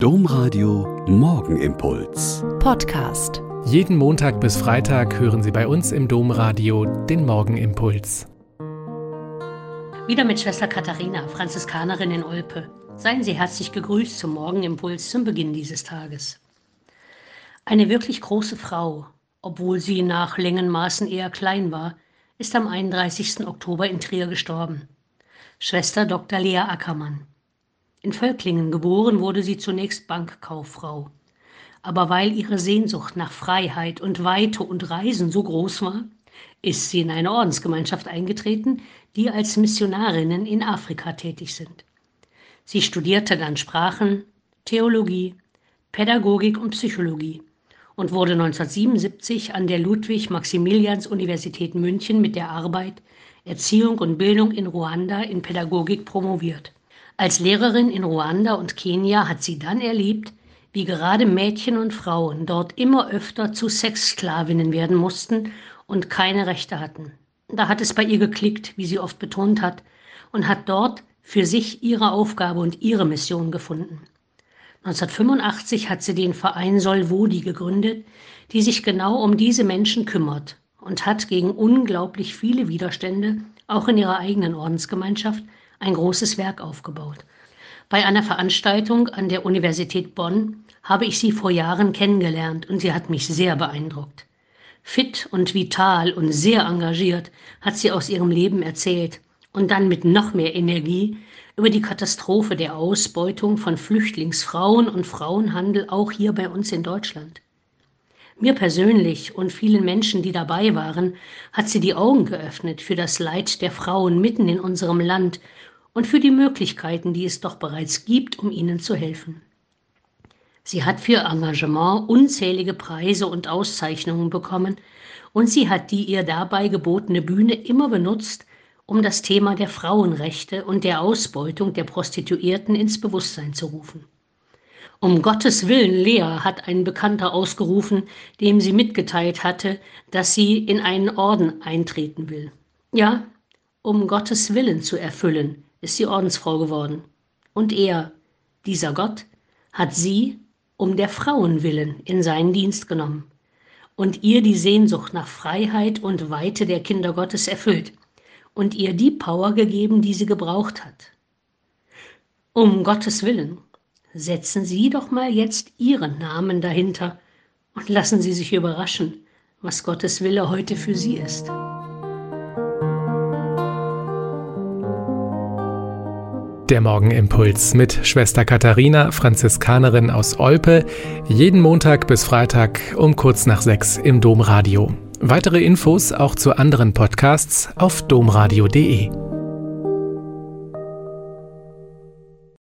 Domradio Morgenimpuls. Podcast. Jeden Montag bis Freitag hören Sie bei uns im Domradio den Morgenimpuls. Wieder mit Schwester Katharina, Franziskanerin in Olpe. Seien Sie herzlich gegrüßt zum Morgenimpuls zum Beginn dieses Tages. Eine wirklich große Frau, obwohl sie nach Längenmaßen eher klein war, ist am 31. Oktober in Trier gestorben. Schwester Dr. Lea Ackermann. In Völklingen geboren wurde sie zunächst Bankkauffrau. Aber weil ihre Sehnsucht nach Freiheit und Weite und Reisen so groß war, ist sie in eine Ordensgemeinschaft eingetreten, die als Missionarinnen in Afrika tätig sind. Sie studierte dann Sprachen, Theologie, Pädagogik und Psychologie und wurde 1977 an der Ludwig-Maximilians-Universität München mit der Arbeit Erziehung und Bildung in Ruanda in Pädagogik promoviert. Als Lehrerin in Ruanda und Kenia hat sie dann erlebt, wie gerade Mädchen und Frauen dort immer öfter zu Sexsklavinnen werden mussten und keine Rechte hatten. Da hat es bei ihr geklickt, wie sie oft betont hat, und hat dort für sich ihre Aufgabe und ihre Mission gefunden. 1985 hat sie den Verein Solvodi gegründet, die sich genau um diese Menschen kümmert und hat gegen unglaublich viele Widerstände, auch in ihrer eigenen Ordensgemeinschaft, ein großes Werk aufgebaut. Bei einer Veranstaltung an der Universität Bonn habe ich sie vor Jahren kennengelernt und sie hat mich sehr beeindruckt. Fit und vital und sehr engagiert hat sie aus ihrem Leben erzählt und dann mit noch mehr Energie über die Katastrophe der Ausbeutung von Flüchtlingsfrauen und Frauenhandel auch hier bei uns in Deutschland. Mir persönlich und vielen Menschen, die dabei waren, hat sie die Augen geöffnet für das Leid der Frauen mitten in unserem Land und für die Möglichkeiten, die es doch bereits gibt, um ihnen zu helfen. Sie hat für Engagement unzählige Preise und Auszeichnungen bekommen und sie hat die ihr dabei gebotene Bühne immer benutzt, um das Thema der Frauenrechte und der Ausbeutung der Prostituierten ins Bewusstsein zu rufen. Um Gottes Willen, Lea, hat ein Bekannter ausgerufen, dem sie mitgeteilt hatte, dass sie in einen Orden eintreten will. Ja, um Gottes Willen zu erfüllen, ist sie Ordensfrau geworden. Und er, dieser Gott, hat sie um der Frauen willen in seinen Dienst genommen und ihr die Sehnsucht nach Freiheit und Weite der Kinder Gottes erfüllt und ihr die Power gegeben, die sie gebraucht hat. Um Gottes Willen, setzen Sie doch mal jetzt Ihren Namen dahinter und lassen Sie sich überraschen, was Gottes Wille heute für Sie ist. Der Morgenimpuls mit Schwester Katharina, Franziskanerin aus Olpe, jeden Montag bis Freitag um kurz nach sechs im Domradio. Weitere Infos auch zu anderen Podcasts auf domradio.de.